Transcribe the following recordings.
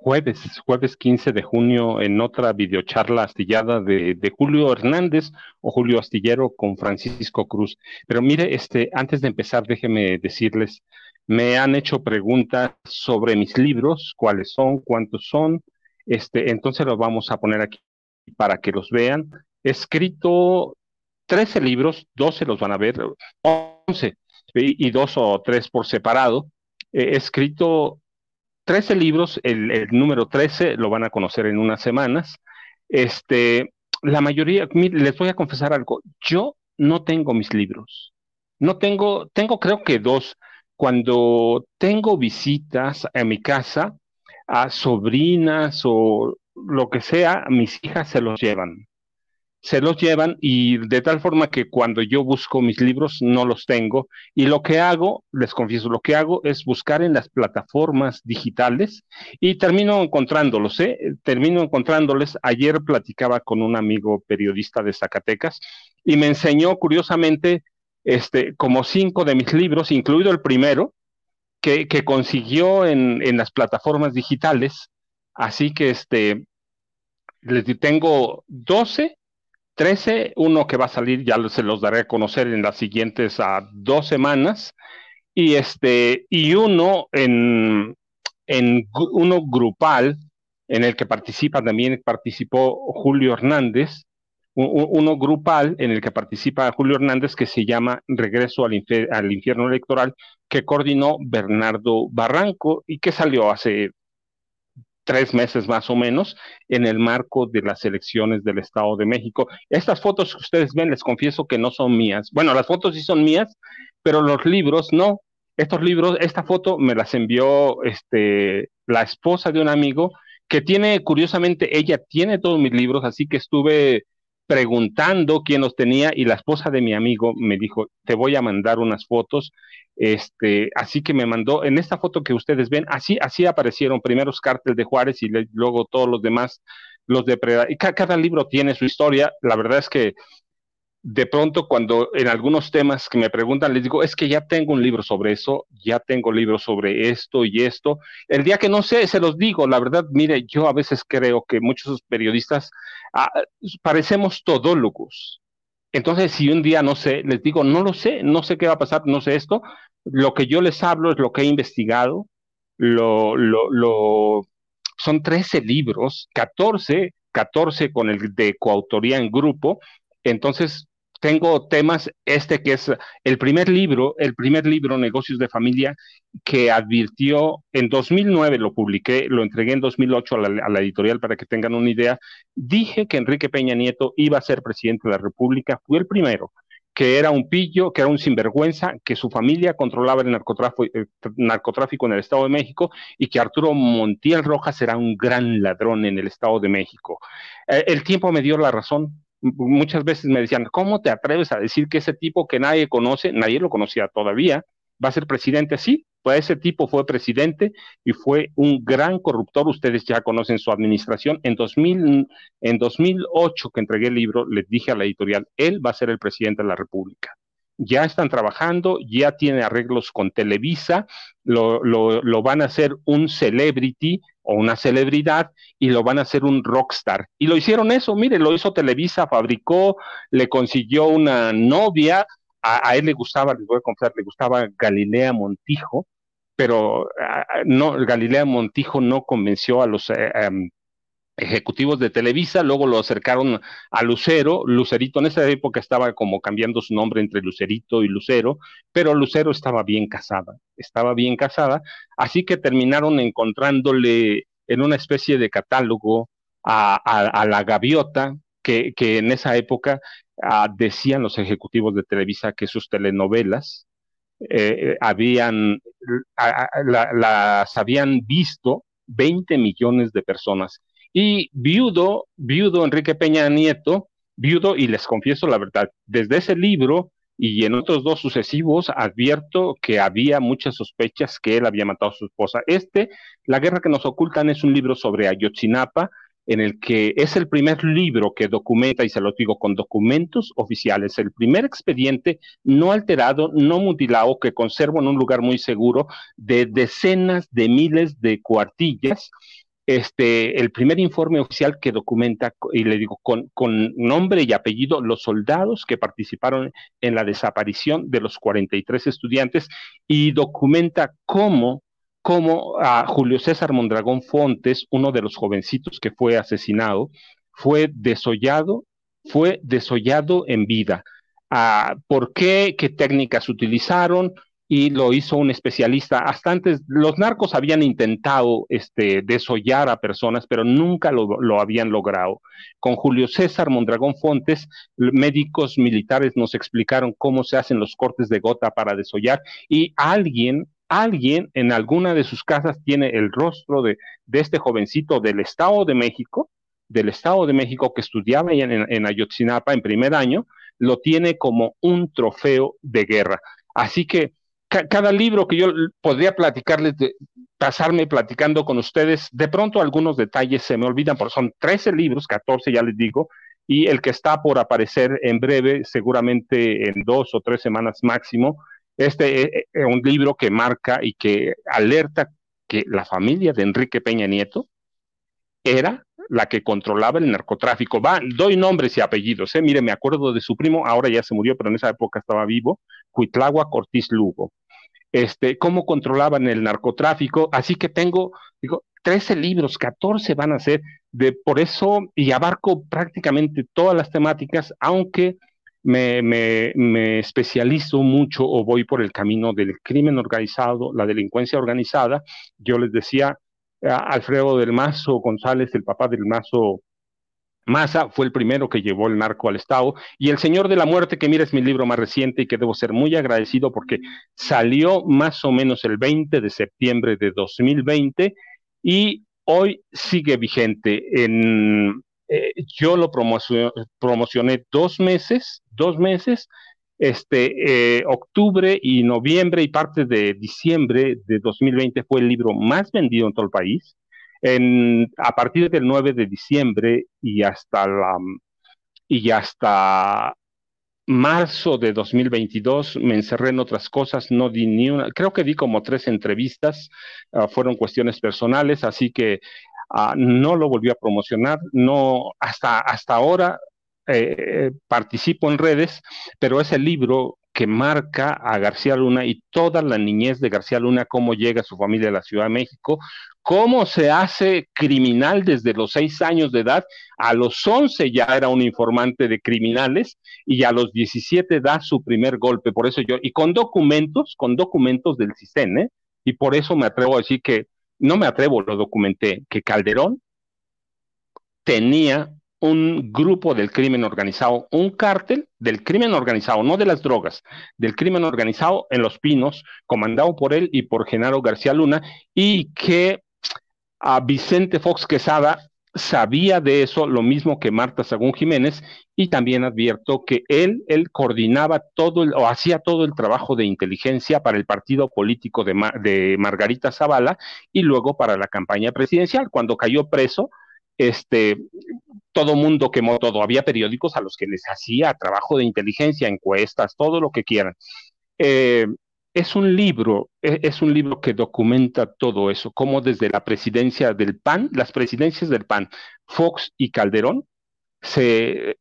Jueves, jueves 15 de junio, en otra videocharla astillada de, de, Julio Hernández o Julio Astillero con Francisco Cruz. Pero mire, este, antes de empezar, déjeme decirles, me han hecho preguntas sobre mis libros, cuáles son, cuántos son, este, entonces los vamos a poner aquí para que los vean. He escrito 13 libros, 12 los van a ver, 11 y, dos o tres por separado. He escrito 13 libros, el, el, número 13 lo van a conocer en unas semanas. Este, la mayoría, les voy a confesar algo, yo no tengo mis libros. No tengo, tengo creo que dos. Cuando tengo visitas a mi casa, a sobrinas o lo que sea, mis hijas se los llevan se los llevan y de tal forma que cuando yo busco mis libros no los tengo y lo que hago, les confieso, lo que hago es buscar en las plataformas digitales y termino encontrándolos, ¿eh? termino encontrándoles. Ayer platicaba con un amigo periodista de Zacatecas y me enseñó curiosamente este, como cinco de mis libros, incluido el primero, que, que consiguió en, en las plataformas digitales. Así que este, les tengo 12 13, uno que va a salir, ya se los daré a conocer en las siguientes uh, dos semanas, y este, y uno en, en uno grupal, en el que participa también, participó Julio Hernández, uno grupal en el que participa Julio Hernández que se llama Regreso al, al Infierno Electoral, que coordinó Bernardo Barranco y que salió hace tres meses más o menos en el marco de las elecciones del Estado de México. Estas fotos que ustedes ven, les confieso que no son mías. Bueno, las fotos sí son mías, pero los libros no. Estos libros, esta foto me las envió este, la esposa de un amigo que tiene, curiosamente, ella tiene todos mis libros, así que estuve preguntando quién los tenía y la esposa de mi amigo me dijo, te voy a mandar unas fotos. Este, así que me mandó, en esta foto que ustedes ven, así, así aparecieron primero los cárteles de Juárez y luego todos los demás, los de Y cada libro tiene su historia. La verdad es que de pronto cuando en algunos temas que me preguntan, les digo, es que ya tengo un libro sobre eso, ya tengo libros sobre esto y esto. El día que no sé, se los digo, la verdad, mire, yo a veces creo que muchos periodistas ah, parecemos todólogos. Entonces, si un día no sé, les digo, no lo sé, no sé qué va a pasar, no sé esto, lo que yo les hablo es lo que he investigado, lo, lo, lo son 13 libros, 14, 14 con el de coautoría en grupo, entonces tengo temas, este que es el primer libro, el primer libro, Negocios de Familia, que advirtió, en 2009 lo publiqué, lo entregué en 2008 a la, a la, editorial para que tengan una idea, dije que Enrique Peña Nieto iba a ser presidente de la República, fue el primero, que era un pillo, que era un sinvergüenza, que su familia controlaba el narcotráfico, eh, narcotráfico en el Estado de México y que Arturo Montiel Rojas era un gran ladrón en el Estado de México. Eh, el tiempo me dio la razón, muchas veces me decían, ¿cómo te atreves a decir que ese tipo que nadie conoce, nadie lo conocía todavía, va a ser presidente? Sí, pues ese tipo fue presidente y fue un gran corruptor. Ustedes ya conocen su administración. En, 2000, en 2008, que entregué el libro, les dije a la editorial, él va a ser el presidente de la República. Ya están trabajando, ya tiene arreglos con Televisa, lo, lo van a hacer un celebrity o una celebridad y lo van a hacer un rockstar. Y lo hicieron eso, mire, lo hizo Televisa, fabricó, le consiguió una novia, a, él le gustaba, les voy a confesar, le gustaba Galilea Montijo, pero no, Galilea Montijo no convenció a los eh, em, ejecutivos de Televisa, luego lo acercaron a Lucero, Lucerito en esa época estaba como cambiando su nombre entre Lucerito y Lucero, pero Lucero estaba bien casada, estaba bien casada, así que terminaron encontrándole en una especie de catálogo a, la gaviota, que, en esa época ah, decían los ejecutivos de Televisa que sus telenovelas eh, habían, las habían visto 20 millones de personas. Y viudo, viudo Enrique Peña Nieto, viudo, y les confieso la verdad, desde ese libro y en otros dos sucesivos advierto que había muchas sospechas que él había matado a su esposa. Este, La guerra que nos ocultan, es un libro sobre Ayotzinapa, en el que es el primer libro que documenta, y se lo digo con documentos oficiales, el primer expediente no alterado, no mutilado, que conservo en un lugar muy seguro, de decenas de miles de cuartillas. Este, el primer informe oficial que documenta, y le digo con, nombre y apellido, los soldados que participaron en la desaparición de los 43 estudiantes y documenta cómo como a Julio César Mondragón Fontes, uno de los jovencitos que fue asesinado, fue desollado, fue desollado en vida. Ah, ¿Por qué? ¿Qué técnicas utilizaron? Y lo hizo un especialista. Hasta antes, los narcos habían intentado este, desollar a personas, pero nunca lo, habían logrado. Con Julio César Mondragón Fontes, médicos militares nos explicaron cómo se hacen los cortes de gota para desollar y alguien alguien en alguna de sus casas tiene el rostro de, este jovencito del Estado de México, del Estado de México que estudiaba en, en, Ayotzinapa en primer año, lo tiene como un trofeo de guerra. Así que cada libro que yo podría platicarles, pasarme platicando con ustedes, de pronto algunos detalles se me olvidan, porque son 13 libros, 14 ya les digo, y el que está por aparecer en breve, seguramente en dos o tres semanas máximo, este es eh, eh, un libro que marca y que alerta que la familia de Enrique Peña Nieto era la que controlaba el narcotráfico. Va, doy nombres y apellidos, ¿eh? Mire, me acuerdo de su primo, ahora ya se murió, pero en esa época estaba vivo, Cuitlagua Cortiz Lugo. Este, cómo controlaban el narcotráfico, así que tengo, digo, 13 libros, 14 van a ser, de por eso, y abarco prácticamente todas las temáticas, aunque me, me, especializo mucho o voy por el camino del crimen organizado, la delincuencia organizada. Yo les decía, Alfredo del Mazo González, el papá del Mazo Maza, fue el primero que llevó el narco al Estado. Y El Señor de la Muerte, que mira es mi libro más reciente y que debo ser muy agradecido porque salió más o menos el 20 de septiembre de 2020 y hoy sigue vigente. En, eh, yo lo promocioné dos meses, dos meses, este, eh, octubre y noviembre y parte de diciembre de 2020 fue el libro más vendido en todo el país. En, a partir del 9 de diciembre y hasta la, y hasta marzo de 2022 me encerré en otras cosas, no di ni una, creo que di como tres entrevistas, ah, fueron cuestiones personales, así que Ah, no lo volvió a promocionar, no, hasta, hasta ahora eh, participo en redes, pero es el libro que marca a García Luna y toda la niñez de García Luna, cómo llega su familia a la Ciudad de México, cómo se hace criminal desde los seis años de edad, a los once ya era un informante de criminales y a los diecisiete da su primer golpe. Por eso yo, y con documentos, con documentos del CISEN, y por eso me atrevo a decir que no me atrevo, lo documenté, que Calderón tenía un grupo del crimen organizado, un cártel del crimen organizado, no de las drogas, del crimen organizado en Los Pinos, comandado por él y por Genaro García Luna, y que a Vicente Fox Quesada sabía de eso lo mismo que Marta Sagún Jiménez y también advierto que él, él coordinaba todo o hacía todo el trabajo de inteligencia para el partido político de, de Margarita Zavala y luego para la campaña presidencial. Cuando cayó preso, este, todo mundo quemó todo. Había periódicos a los que les hacía trabajo de inteligencia, encuestas, todo lo que quieran. Eh, es un libro, e, es un libro que documenta todo eso, como desde la presidencia del PAN, las presidencias del PAN, Fox y Calderón, se,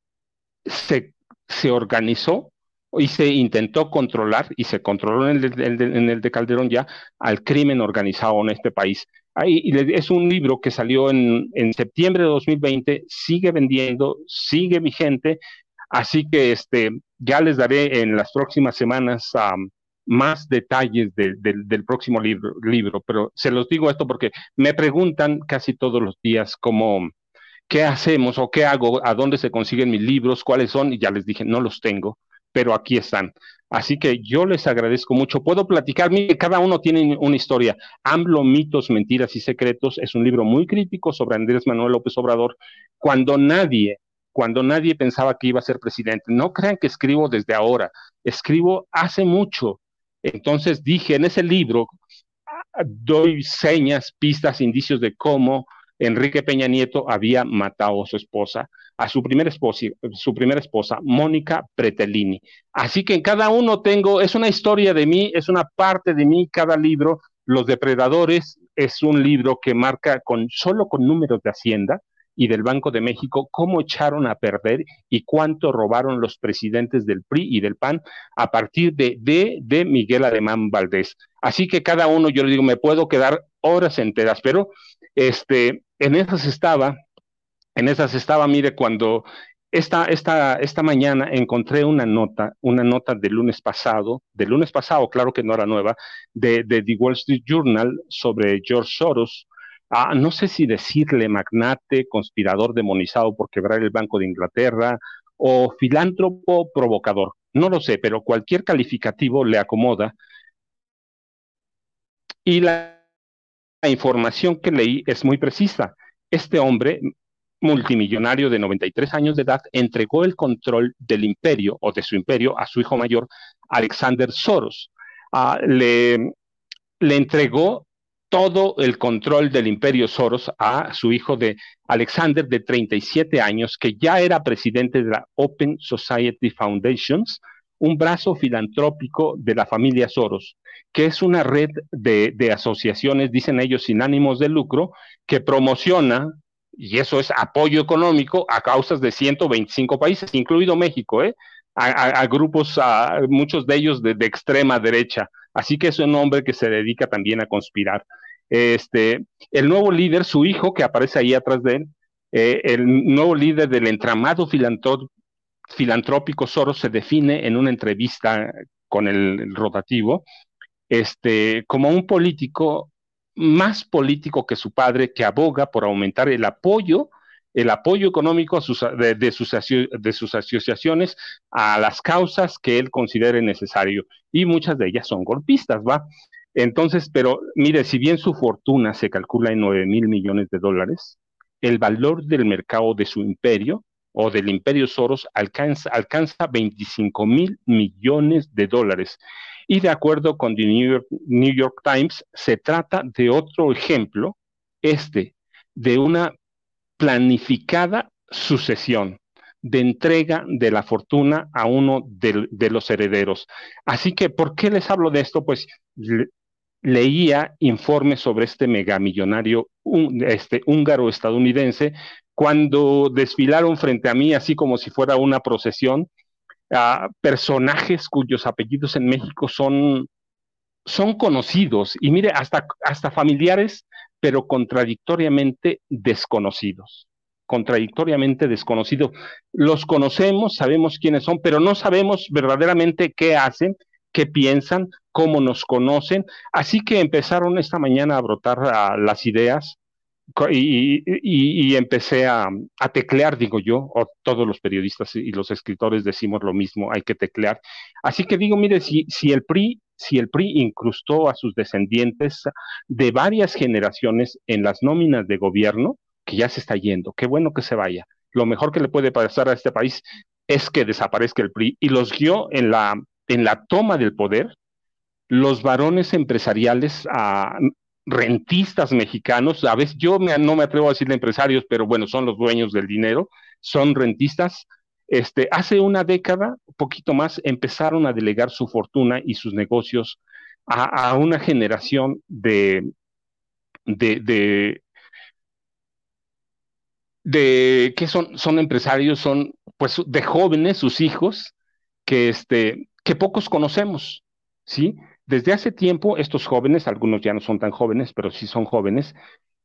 se, se organizó y se intentó controlar, y se controló en el, de Calderón ya, al crimen organizado en este país. Ahí, es un libro que salió en, en septiembre de 2020, sigue vendiendo, sigue vigente, así que este, ya les daré en las próximas semanas más detalles del próximo libro, libro, pero se los digo esto porque me preguntan casi todos los días cómo, qué hacemos o qué hago, a dónde se consiguen mis libros, cuáles son, y ya les dije, no los tengo, pero aquí están. Así que yo les agradezco mucho. Puedo platicar, cada uno tiene una historia. AMLO, mitos, mentiras y secretos es un libro muy crítico sobre Andrés Manuel López Obrador, cuando nadie, cuando nadie pensaba que iba a ser presidente. No crean que escribo desde ahora, escribo hace mucho. Entonces dije en ese libro, doy señas, pistas, indicios de cómo Enrique Peña Nieto había matado a su esposa, a su primera esposa, su primera esposa, Mónica Pretellini. Así que en cada uno tengo, es una historia de mí, es una parte de mí, cada libro. Los depredadores es un libro que marca con solo con números de Hacienda, y del Banco de México, cómo echaron a perder y cuánto robaron los presidentes del PRI y del PAN a partir de, de, de Miguel Alemán Valdés. Así que cada uno, yo le digo, me puedo quedar horas enteras, pero este, en esas estaba, en esas estaba, mire, cuando esta, esta, esta mañana encontré una nota, una nota del lunes pasado, del lunes pasado, claro que no era nueva, de, de The Wall Street Journal sobre George Soros, Ah, no sé si decirle magnate, conspirador demonizado por quebrar el Banco de Inglaterra o filántropo provocador. No lo sé, pero cualquier calificativo le acomoda. Y la, información que leí es muy precisa. Este hombre multimillonario de 93 años de edad entregó el control del imperio o de su imperio a su hijo mayor, Alexander Soros. Ah, le entregó todo el control del imperio Soros a su hijo de Alexander de 37 años, que ya era presidente de la Open Society Foundations, un brazo filantrópico de la familia Soros, que es una red de, de asociaciones, dicen ellos, sin ánimos de lucro, que promociona, y eso es apoyo económico, a causas de 125 países, incluido México, ¿eh? a, grupos, a muchos de ellos de, de extrema derecha Así que es un hombre que se dedica también a conspirar. Este, el nuevo líder, su hijo, que aparece ahí atrás de él, eh, el nuevo líder del entramado filantrópico Soros se define en una entrevista con el, rotativo este, como un político más político que su padre, que aboga por aumentar el apoyo el apoyo económico de, sus, de sus asociaciones a las causas que él considere necesario. Y muchas de ellas son golpistas, ¿va? Entonces, pero mire, si bien su fortuna se calcula en 9 mil millones de dólares, el valor del mercado de su imperio o del imperio Soros alcanza, alcanza 25 mil millones de dólares. Y de acuerdo con The New York, New York Times, se trata de otro ejemplo, este, de una planificada sucesión de entrega de la fortuna a uno de, los herederos. Así que, ¿por qué les hablo de esto? Pues leía informes sobre este megamillonario este, húngaro estadounidense cuando desfilaron frente a mí, así como si fuera una procesión, a personajes cuyos apellidos en México son, son conocidos y mire, hasta, hasta familiares pero contradictoriamente desconocidos. Contradictoriamente desconocidos. Los conocemos, sabemos quiénes son, pero no sabemos verdaderamente qué hacen, qué piensan, cómo nos conocen. Así que empezaron esta mañana a brotar ah, las ideas y, empecé a, teclear, digo yo, o todos los periodistas y los escritores decimos lo mismo, hay que teclear. Así que digo, mire, si, si el PRI si el PRI incrustó a sus descendientes de varias generaciones en las nóminas de gobierno, que ya se está yendo, qué bueno que se vaya. Lo mejor que le puede pasar a este país es que desaparezca el PRI y los guió en la, en la toma del poder los varones empresariales a rentistas mexicanos, a veces yo no me atrevo a decirle empresarios, pero bueno, son los dueños del dinero, son rentistas. Este, hace una década, poquito más, empezaron a delegar su fortuna y sus negocios a, una generación de, de, de, de que son, son empresarios, son pues de jóvenes, sus hijos, que, este, que pocos conocemos, ¿sí? Desde hace tiempo, estos jóvenes, algunos ya no son tan jóvenes, pero sí son jóvenes,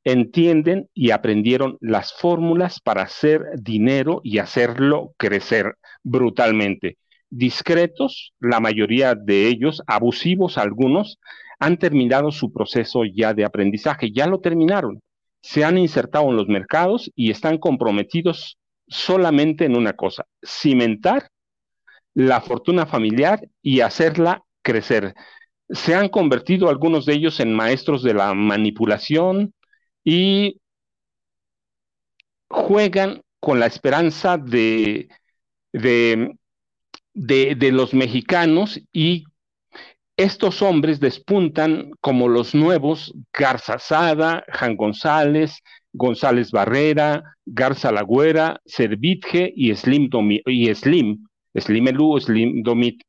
entienden y aprendieron las fórmulas para hacer dinero y hacerlo crecer brutalmente. Discretos, la mayoría de ellos, abusivos algunos, han terminado su proceso ya de aprendizaje, ya lo terminaron. Se han insertado en los mercados y están comprometidos solamente en una cosa, cimentar la fortuna familiar y hacerla crecer. Se han convertido algunos de ellos en maestros de la manipulación y juegan con la esperanza de, de, de, los mexicanos y estos hombres despuntan como los nuevos Garza Sada, Jan González, González Barrera, Garza Lagüera, Servitje y Slim, y Slim, Slim Elú, Slim Domit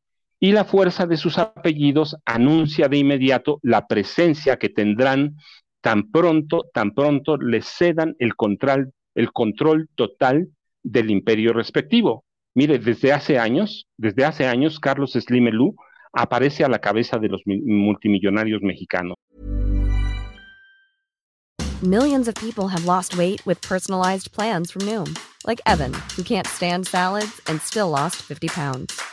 y la fuerza de sus apellidos anuncia de inmediato la presencia que tendrán tan pronto, tan pronto les cedan el control, el control total del imperio respectivo. Mire, desde hace años, desde hace años, Carlos Slimelú aparece a la cabeza de los multimillonarios mexicanos. Millions of people have lost weight with personalized plans from Noom, like Evan, who can't stand salads and still lost 50 pounds.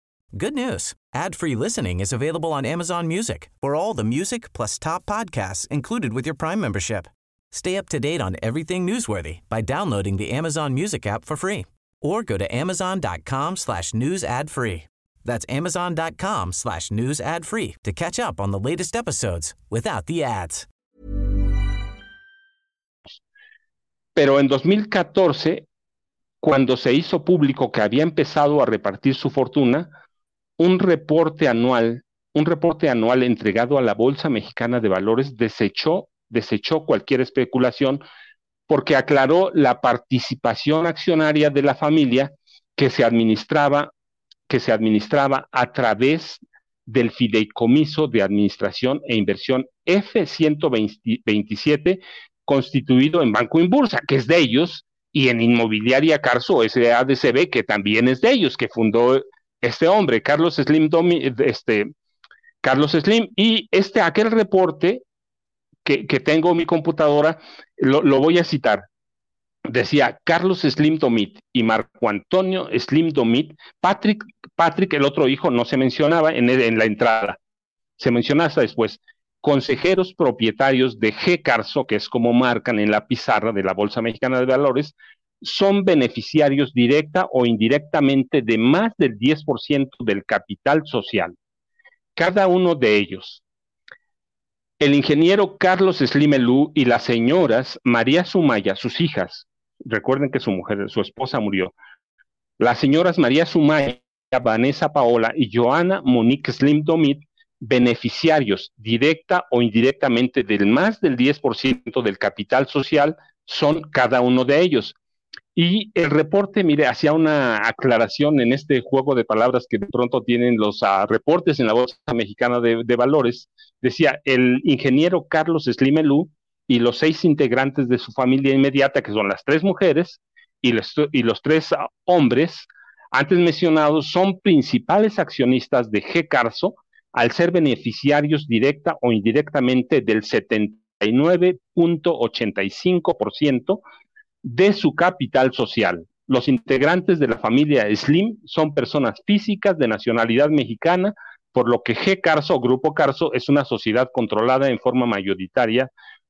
Good news. Ad-free listening is available on Amazon Music for all the music plus top podcasts included with your Prime membership. Stay up to date on everything newsworthy by downloading the Amazon Music app for free or go to amazon.com slash news ad free. That's amazon.com slash news ad free to catch up on the latest episodes without the ads. Pero en 2014, cuando se hizo público que había empezado a repartir su fortuna, un reporte anual, un reporte anual entregado a la Bolsa Mexicana de Valores desechó, desechó cualquier especulación porque aclaró la participación accionaria de la familia que se administraba, que se administraba a través del Fideicomiso de Administración e Inversión F-127, constituido en Banco Inbursa, que es de ellos, y en Inmobiliaria Carso SADCB, que también es de ellos, que fundó este hombre, Carlos Slim, este, Carlos Slim, y este, aquel reporte que, tengo en mi computadora, lo, voy a citar. Decía Carlos Slim Domit y Marco Antonio Slim Domit, Patrick, Patrick, el otro hijo, no se mencionaba en, en la entrada, se menciona hasta después. Consejeros propietarios de G. Carso, que es como marcan en la pizarra de la Bolsa Mexicana de Valores, son beneficiarios directa o indirectamente de más del 10% del capital social. Cada uno de ellos. El ingeniero Carlos Slimelú y las señoras María Sumaya, sus hijas, recuerden que su mujer, su esposa murió. Las señoras María Sumaya, Vanessa Paola y Joana Monique Slim Domit, beneficiarios directa o indirectamente del más del 10% del capital social, son cada uno de ellos. Y el reporte, mire, hacía una aclaración en este juego de palabras que de pronto tienen los ah, reportes en la Bolsa Mexicana de, Valores. Decía, el ingeniero Carlos Slimelú y los seis integrantes de su familia inmediata, que son las tres mujeres y los, y los tres ah, hombres, antes mencionados, son principales accionistas de G. Carso al ser beneficiarios directa o indirectamente del 79.85% de su capital social. Los integrantes de la familia Slim son personas físicas de nacionalidad mexicana, por lo que G. Carso Grupo Carso es una sociedad controlada en forma mayoritaria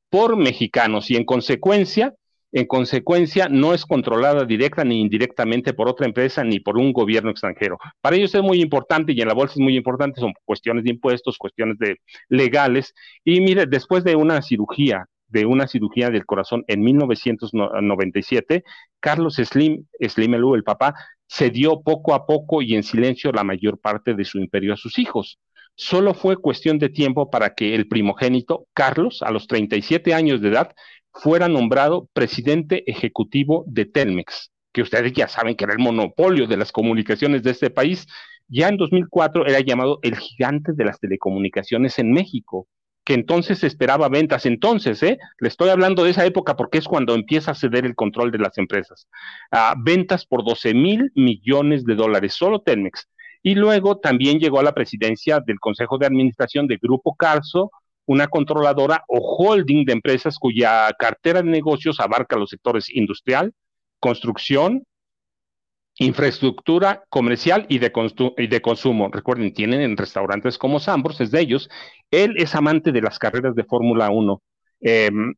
por mexicanos y en consecuencia en consecuencia, no es controlada directa ni indirectamente por otra empresa ni por un gobierno extranjero. Para ellos es muy importante y en la bolsa es muy importante, son cuestiones de impuestos, cuestiones de legales. Y mire, después de una cirugía, de una cirugía del corazón en 1997, Carlos Slim, Slim Elú, el papá, cedió poco a poco y en silencio la mayor parte de su imperio a sus hijos. Solo fue cuestión de tiempo para que el primogénito, Carlos, a los 37 años de edad, fuera nombrado presidente ejecutivo de Telmex, que ustedes ya saben que era el monopolio de las comunicaciones de este país. Ya en 2004 era llamado el gigante de las telecomunicaciones en México, entonces esperaba ventas. Entonces, ¿eh? le estoy hablando de esa época porque es cuando empieza a ceder el control de las empresas. Ah, ventas por 12 mil millones de dólares, solo Telmex. Y luego también llegó a la presidencia del Consejo de Administración de Grupo Carso, una controladora o holding de empresas cuya cartera de negocios abarca los sectores industrial, construcción, infraestructura comercial y de, consumo. Recuerden, tienen en restaurantes como Sambors, es de ellos. Él es amante de las carreras de Fórmula 1. Em,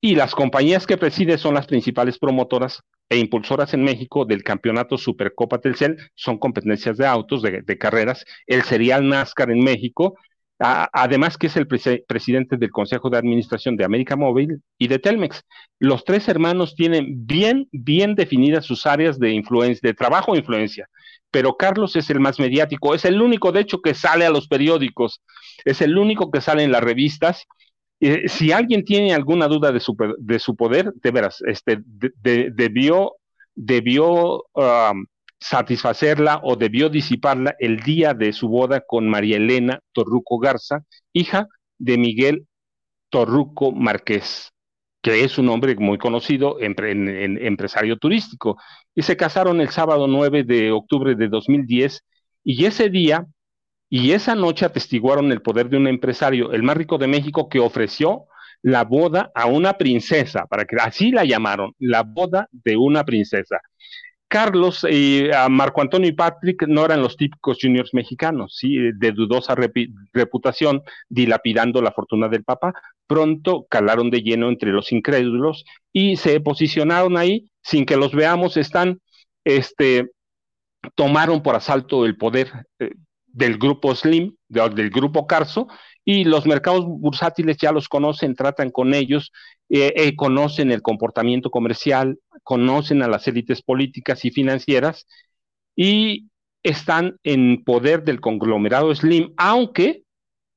y las compañías que preside son las principales promotoras e impulsoras en México del campeonato Supercopa Telcel, son competencias de autos, de, de carreras, el serial NASCAR en México, además que es el presidente del Consejo de Administración de América Móvil y de Telmex. Los tres hermanos tienen bien, bien definidas sus áreas de influencia, de trabajo e influencia, pero Carlos es el más mediático, es el único, de hecho, que sale a los periódicos, es el único que sale en las revistas. si alguien tiene alguna duda de su, de su poder, de veras, este, debió, debió um, satisfacerla o debió disiparla el día de su boda con María Elena Torruco Garza, hija de Miguel Torruco Márquez, que es un hombre muy conocido, empresario turístico. Y se casaron el sábado 9 de octubre de 2010 y ese día y esa noche atestiguaron el poder de un empresario, el más rico de México, que ofreció la boda a una princesa, para que así la llamaron, la boda de una princesa. Carlos y Marco Antonio y Patrick no eran los típicos juniors mexicanos, ¿sí? de dudosa reputación, dilapidando la fortuna del papá. Pronto calaron de lleno entre los incrédulos y se posicionaron ahí sin que los veamos. Están, este, tomaron por asalto el poder eh, del grupo Slim, del grupo Carso, y los mercados bursátiles ya los conocen, tratan con ellos, eh, eh, conocen el comportamiento comercial, conocen a las élites políticas y financieras y están en poder del conglomerado Slim, aunque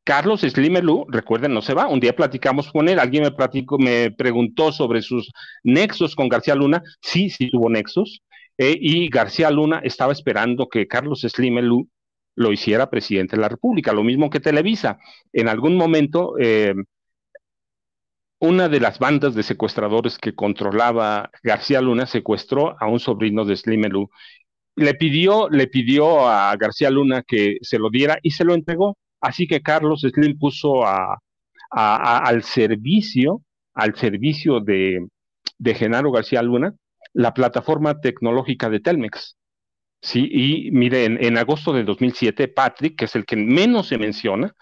Carlos Slim Elú, recuerden, no se va. Un día platicamos con él, alguien me, platicó, me preguntó sobre sus nexos con García Luna. Sí, sí tuvo nexos. Eh, y García Luna estaba esperando que Carlos Slim Elú lo hiciera presidente de la República, lo mismo que Televisa. En algún momento, una de las bandas de secuestradores que controlaba García Luna secuestró a un sobrino de Slimelú. Le pidió, le pidió a García Luna que se lo diera y se lo entregó. Así que Carlos Slim puso a, al servicio, al servicio de, Genaro García Luna, la plataforma tecnológica de Telmex. Sí, y mire, en, agosto de 2007, Patrick, que es el que menos se menciona,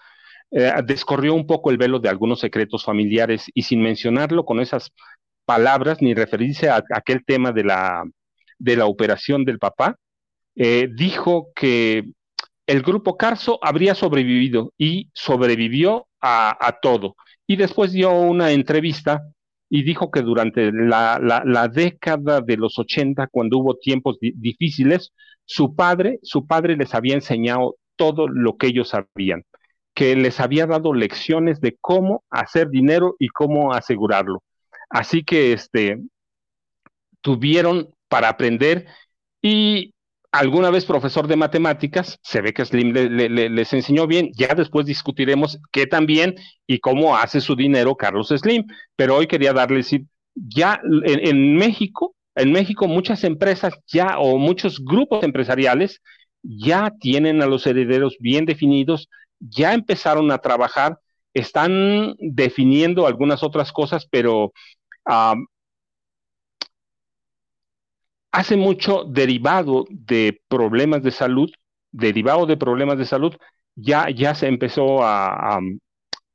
eh, descorrió un poco el velo de algunos secretos familiares y sin mencionarlo con esas palabras ni referirse a, aquel tema de la, de la operación del papá, eh, dijo que el grupo Carso habría sobrevivido y sobrevivió a, todo. Y después dio una entrevista y dijo que durante la, la, década de los 80, cuando hubo tiempos difíciles, su padre, su padre les había enseñado todo lo que ellos sabían, que les había dado lecciones de cómo hacer dinero y cómo asegurarlo. Así que este tuvieron para aprender y alguna vez profesor de matemáticas, se ve que Slim les enseñó bien, ya después discutiremos qué también y cómo hace su dinero Carlos Slim, pero hoy quería darles, ya en México en México muchas empresas ya o muchos grupos empresariales ya tienen a los herederos bien definidos, ya empezaron a trabajar, están definiendo algunas otras cosas, pero hace mucho derivado de problemas de salud, derivado de problemas de salud, ya, ya se empezó a,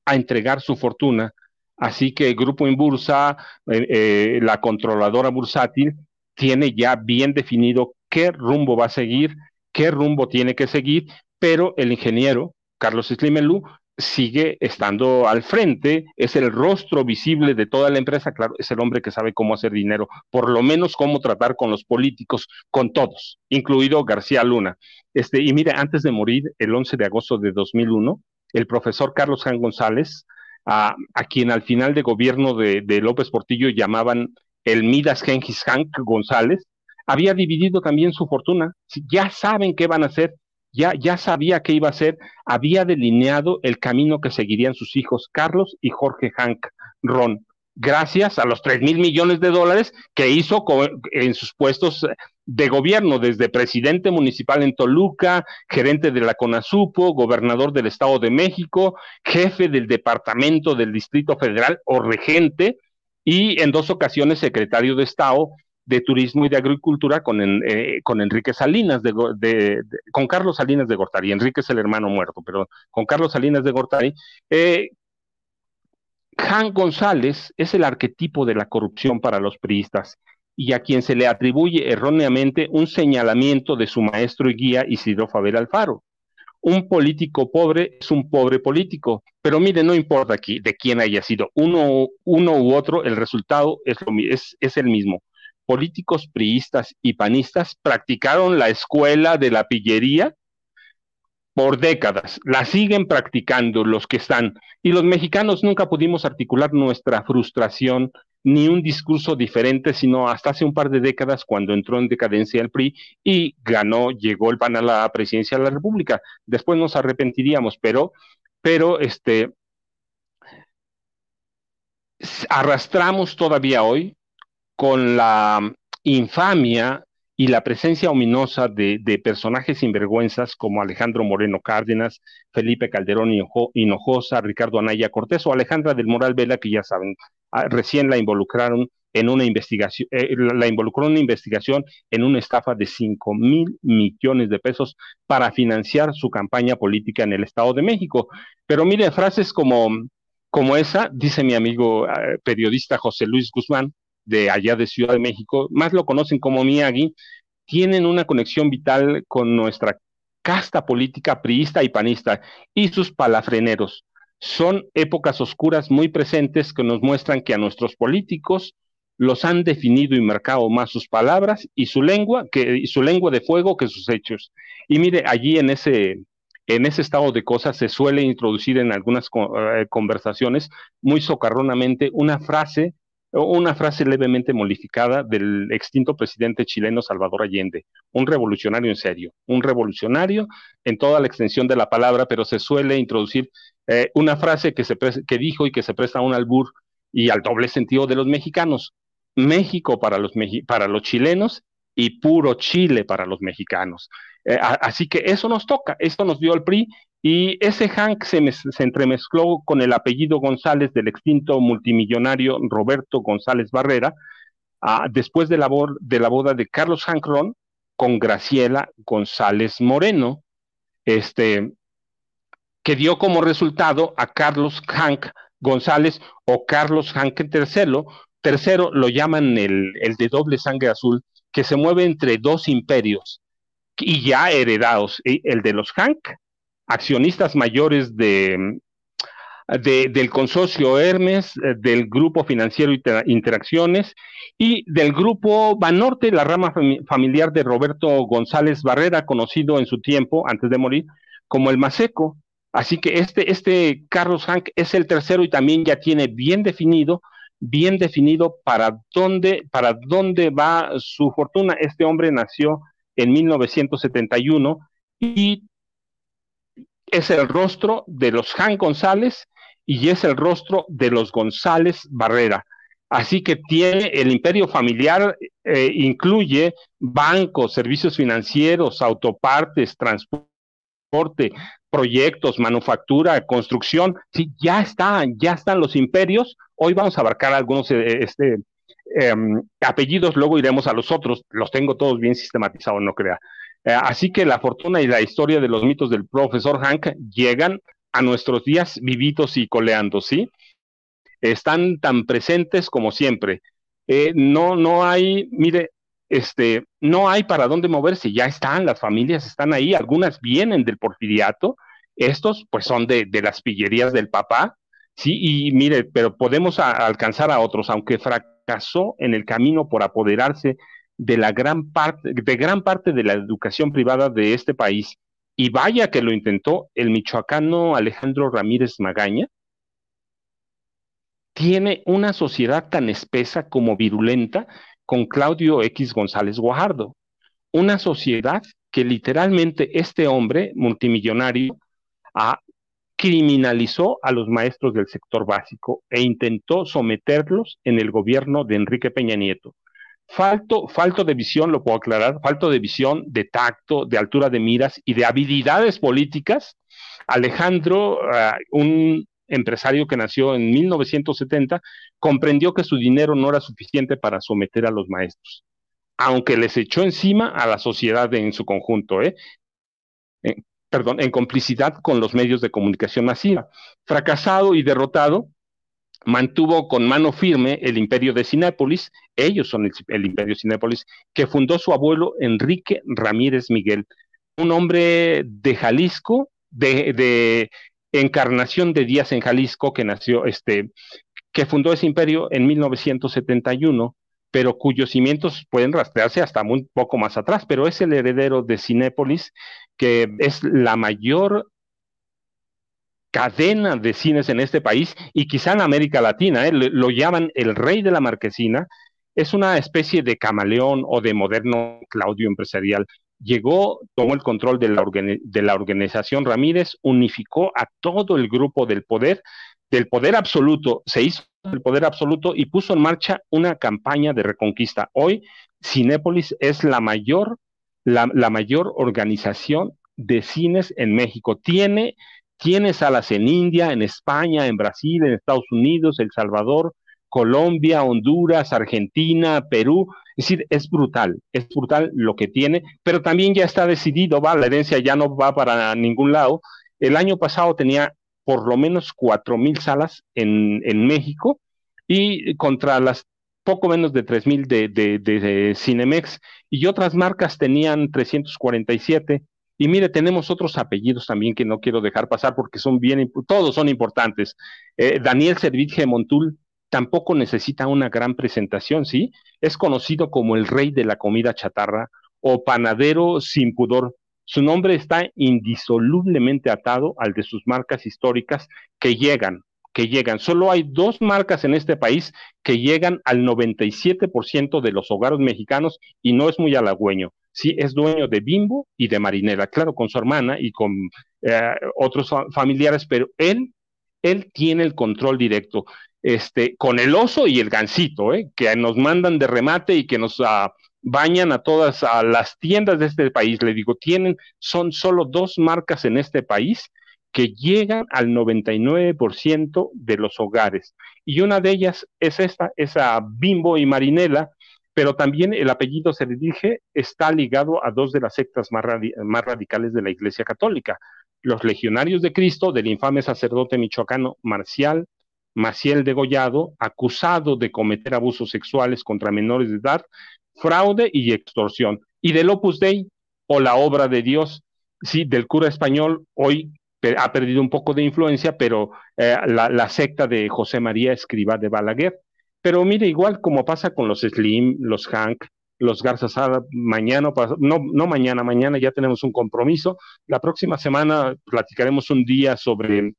a, entregar su fortuna. Así que el Grupo Inbursa, eh, eh, la controladora bursátil, tiene ya bien definido qué rumbo va a seguir, qué rumbo tiene que seguir, pero el ingeniero Carlos Slimelú sigue estando al frente, es el rostro visible de toda la empresa, claro, es el hombre que sabe cómo hacer dinero, por lo menos cómo tratar con los políticos, con todos, incluido García Luna. Este, y mire, antes de morir, el 11 de agosto de 2001, el profesor Carlos Jan González, a, quien al final de gobierno de, López Portillo llamaban el Midas Gengis Hank González, había dividido también su fortuna. Ya saben qué van a hacer, ya, ya sabía qué iba a hacer, había delineado el camino que seguirían sus hijos Carlos y Jorge Hank Ron, gracias a los 3 mil millones de dólares que hizo en sus puestos de gobierno, desde presidente municipal en Toluca, gerente de la CONASUPO, gobernador del Estado de México, jefe del Departamento del Distrito Federal o regente, y en dos ocasiones secretario de Estado de Turismo y de Agricultura con, eh, con Enrique Salinas, de, con Carlos Salinas de Gortari. Enrique es el hermano muerto, pero con Carlos Salinas de Gortari. Eh, Jan González es el arquetipo de la corrupción para los priistas y a quien se le atribuye erróneamente un señalamiento de su maestro y guía Isidro Fabel Alfaro. Un político pobre es un pobre político, pero mire, no importa aquí de quién haya sido uno, uno u otro, el resultado es, lo, es, es el mismo políticos priistas y panistas practicaron la escuela de la pillería por décadas, la siguen practicando los que están, y los mexicanos nunca pudimos articular nuestra frustración ni un discurso diferente, sino hasta hace un par de décadas cuando entró en decadencia el PRI y ganó, llegó el PAN a la presidencia de la República. Después nos arrepentiríamos, pero, pero este, arrastramos todavía hoy con la infamia y la presencia ominosa de, personajes sinvergüenzas como Alejandro Moreno Cárdenas, Felipe Calderón Hinojosa, Ricardo Anaya Cortés o Alejandra del Moral Vela, que ya saben, ah, recién la involucraron en una investigación, eh, la involucró en una investigación en una estafa de 5 mil millones de pesos para financiar su campaña política en el Estado de México. Pero miren, frases como, como esa, dice mi amigo eh, periodista José Luis Guzmán, de allá de Ciudad de México, más lo conocen como Miyagi, tienen una conexión vital con nuestra casta política priista y panista y sus palafreneros. Son épocas oscuras muy presentes que nos muestran que a nuestros políticos los han definido y marcado más sus palabras y su lengua que su lengua de fuego que sus hechos. Y mire, allí en ese en ese estado de cosas se suele introducir en algunas eh, conversaciones muy socarronamente una frase una frase levemente modificada del extinto presidente chileno Salvador Allende, un revolucionario en serio, un revolucionario en toda la extensión de la palabra, pero se suele introducir eh, una frase que, se que dijo y que se presta a un albur y al doble sentido de los mexicanos. México para los, para los chilenos y puro Chile para los mexicanos. Eh, así que eso nos toca, eso nos dio el PRI y ese Hank se, entremezcló con el apellido González del extinto multimillonario Roberto González Barrera, ah, después de la, boda de Carlos Hank Ron con Graciela González Moreno, este, que dio como resultado a Carlos Hank González o Carlos Hank III, tercero lo llaman el, el de doble sangre azul, que se mueve entre dos imperios y ya heredados, el de los Hank accionistas mayores de, del consorcio Hermes, eh, del grupo financiero Interacciones y del grupo Banorte, la rama familiar de Roberto González Barrera, conocido en su tiempo, antes de morir, como el Maseco. Así que este, este Carlos Hank es el tercero y también ya tiene bien definido, bien definido para dónde, para dónde va su fortuna. Este hombre nació en 1971 y es el rostro de los Han González y es el rostro de los González Barrera. Así que tiene el imperio familiar, eh, incluye bancos, servicios financieros, autopartes, transporte, proyectos, manufactura, construcción. Sí, ya están, ya están los imperios. Hoy vamos a abarcar algunos eh, este, em, apellidos, luego iremos a los otros, los tengo todos bien sistematizados, no crea. Eh, así que la fortuna y la historia de los mitos del profesor Hank llegan a nuestros días vivitos y coleando, ¿sí? Están tan presentes como siempre. Eh, no, no hay, mire, este, no hay para dónde moverse, ya están, las familias están ahí, algunas vienen del porfiriato, estos pues son de, las pillerías del papá, sí, y mire, pero podemos alcanzar a otros, aunque fracasó en el camino por apoderarse de la gran parte, de gran parte de la educación privada de este país, y vaya que lo intentó el michoacano Alejandro Ramírez Magaña, tiene una sociedad tan espesa como virulenta con Claudio X González Guajardo. Una sociedad que literalmente este hombre multimillonario criminalizó a los maestros del sector básico e intentó someterlos en el gobierno de Enrique Peña Nieto. Falto, falto de visión, lo puedo aclarar, falto de visión, de tacto, de altura de miras y de habilidades políticas. Alejandro, ah, un empresario que nació en 1970, comprendió que su dinero no era suficiente para someter a los maestros, aunque les echó encima a la sociedad en su conjunto, ¿eh? Eh, perdón, en complicidad con los medios de comunicación masiva. Fracasado y derrotado, mantuvo con mano firme el imperio de Cinépolis, ellos son el, imperio Cinépolis, que fundó su abuelo Enrique Ramírez Miguel, un hombre de Jalisco, de encarnación de Díaz en Jalisco, que nació, este, que fundó ese imperio en 1971, pero cuyos cimientos pueden rastrearse hasta muy poco más atrás, pero es el heredero de Cinépolis, que es la mayor cadena de cines en este país y quizá en América Latina, ¿eh? lo llaman el rey de la marquesina, es una especie de camaleón o de moderno Claudio empresarial llegó, tomó el control de la, de la organización Ramírez, unificó a todo el grupo del poder, del poder absoluto, se hizo el poder absoluto y puso en marcha una campaña de reconquista. Hoy, Cinépolis es la mayor, la, la mayor organización de cines en México. Tiene, tiene salas en India, en España, en Brasil, en Estados Unidos, El Salvador, Colombia, Honduras, Argentina, Perú. Es decir, es brutal, es brutal lo que tiene, pero también ya está decidido, va, la herencia ya no va para ningún lado. El año pasado tenía por lo menos cuatro mil salas en, México y contra las poco menos de tres mil de, de, Cinemex y otras marcas tenían 347. Y mire, tenemos otros apellidos también que no quiero dejar pasar porque son bien, todos son importantes. Eh, Daniel Servitje Montul tampoco necesita una gran presentación, ¿sí? Es conocido como el rey de la comida chatarra o panadero sin pudor. Su nombre está indisolublemente atado al de sus marcas históricas que llegan, que llegan. Solo hay dos marcas en este país que llegan al 97% de los hogares mexicanos y no es muy halagüeño. Sí, es dueño de Bimbo y de Marinela, claro, con su hermana y con eh, otros familiares, pero él, él tiene el control directo este, con el oso y el gansito, ¿eh? que nos mandan de remate y que nos ah, bañan a todas a las tiendas de este país. Le digo, tienen, son solo dos marcas en este país que llegan al 99% de los hogares. Y una de ellas es esta, esa Bimbo y Marinela, pero también el apellido se dije está ligado a dos de las sectas más, más radicales de la Iglesia Católica, los legionarios de Cristo del infame sacerdote michoacano Marcial Maciel Degollado, acusado de cometer abusos sexuales contra menores de edad, fraude y extorsión. Y del Opus Dei, o la obra de Dios, sí, del cura español, hoy ha perdido un poco de influencia, pero eh, la, secta de José María Escriba de Balaguer. Pero mire, igual como pasa con los Slim, los Hank, los Garza Sada, mañana, no, no mañana, mañana ya tenemos un compromiso. La próxima semana platicaremos un día sobre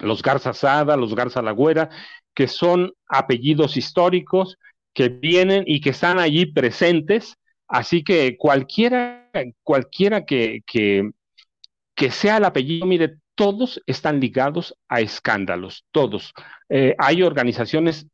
los Garza Sada, los Garza Lagüera, que son apellidos históricos que vienen y que están allí presentes. Así que cualquiera, cualquiera que, que, que sea el apellido, mire, todos están ligados a escándalos, todos. Eh, hay organizaciones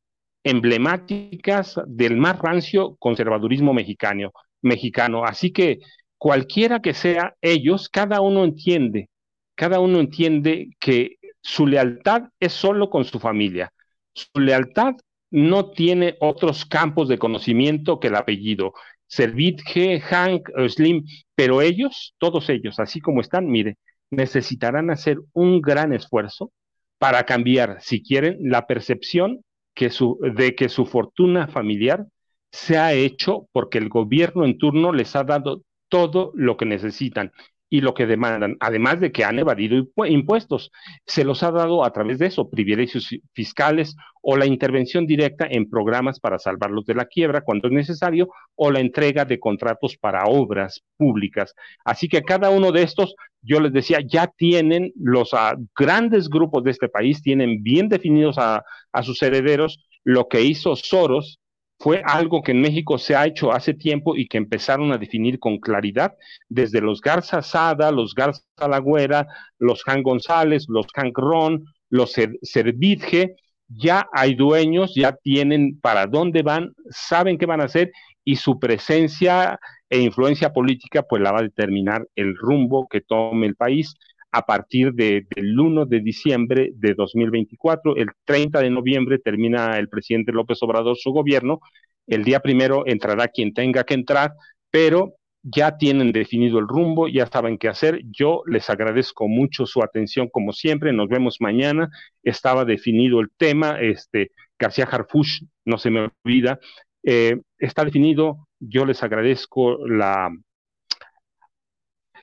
emblemáticas del más rancio conservadurismo mexicano, mexicano. Así que cualquiera que sea ellos, cada uno entiende, cada uno entiende que su lealtad es solo con su familia. Su lealtad no tiene otros campos de conocimiento que el apellido. Servitje, Hank, Slim, pero ellos, todos ellos, así como están, mire, necesitarán hacer un gran esfuerzo para cambiar, si quieren, la percepción de que su fortuna familiar se ha hecho porque el gobierno en turno les ha dado todo lo que necesitan y lo que demandan, además de que han evadido impuestos. Se los ha dado a través de eso, privilegios fiscales o la intervención directa en programas para salvarlos de la quiebra cuando es necesario o la entrega de contratos para obras públicas. Así que cada uno de estos, yo les decía, ya tienen los ah, grandes grupos de este país, tienen bien definidos a, a sus herederos. Lo que hizo Soros fue algo que en México se ha hecho hace tiempo y que empezaron a definir con claridad desde los Garza Sada, los Garza Lagüera, los Jan González, los Hank Ron, los Servitje, ya hay dueños, ya tienen para dónde van, saben qué van a hacer y su presencia e influencia política pues la va a determinar el rumbo que tome el país a partir del 1 de diciembre de 2024. El 30 de noviembre termina el presidente López Obrador su gobierno. El día primero entrará quien tenga que entrar, pero ya tienen definido el rumbo, ya saben qué hacer. Yo les agradezco mucho su atención como siempre. Nos vemos mañana. Estaba definido el tema. Este García Harfush, no se me olvida. Eh, está definido. Yo les agradezco la,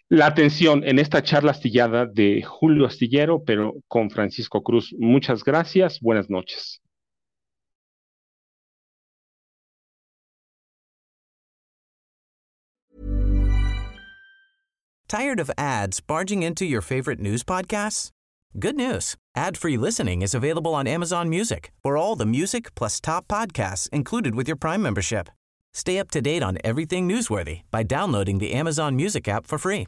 la atención en esta charla astillada de Julio Astillero, pero con Francisco Cruz. Muchas gracias, buenas noches. Tired of ads barging into your favorite news podcasts? Good news. Ad-free listening is available on Amazon Music. For all the music plus top podcasts included with your Prime membership. Stay up to date on everything newsworthy by downloading the Amazon Music app for free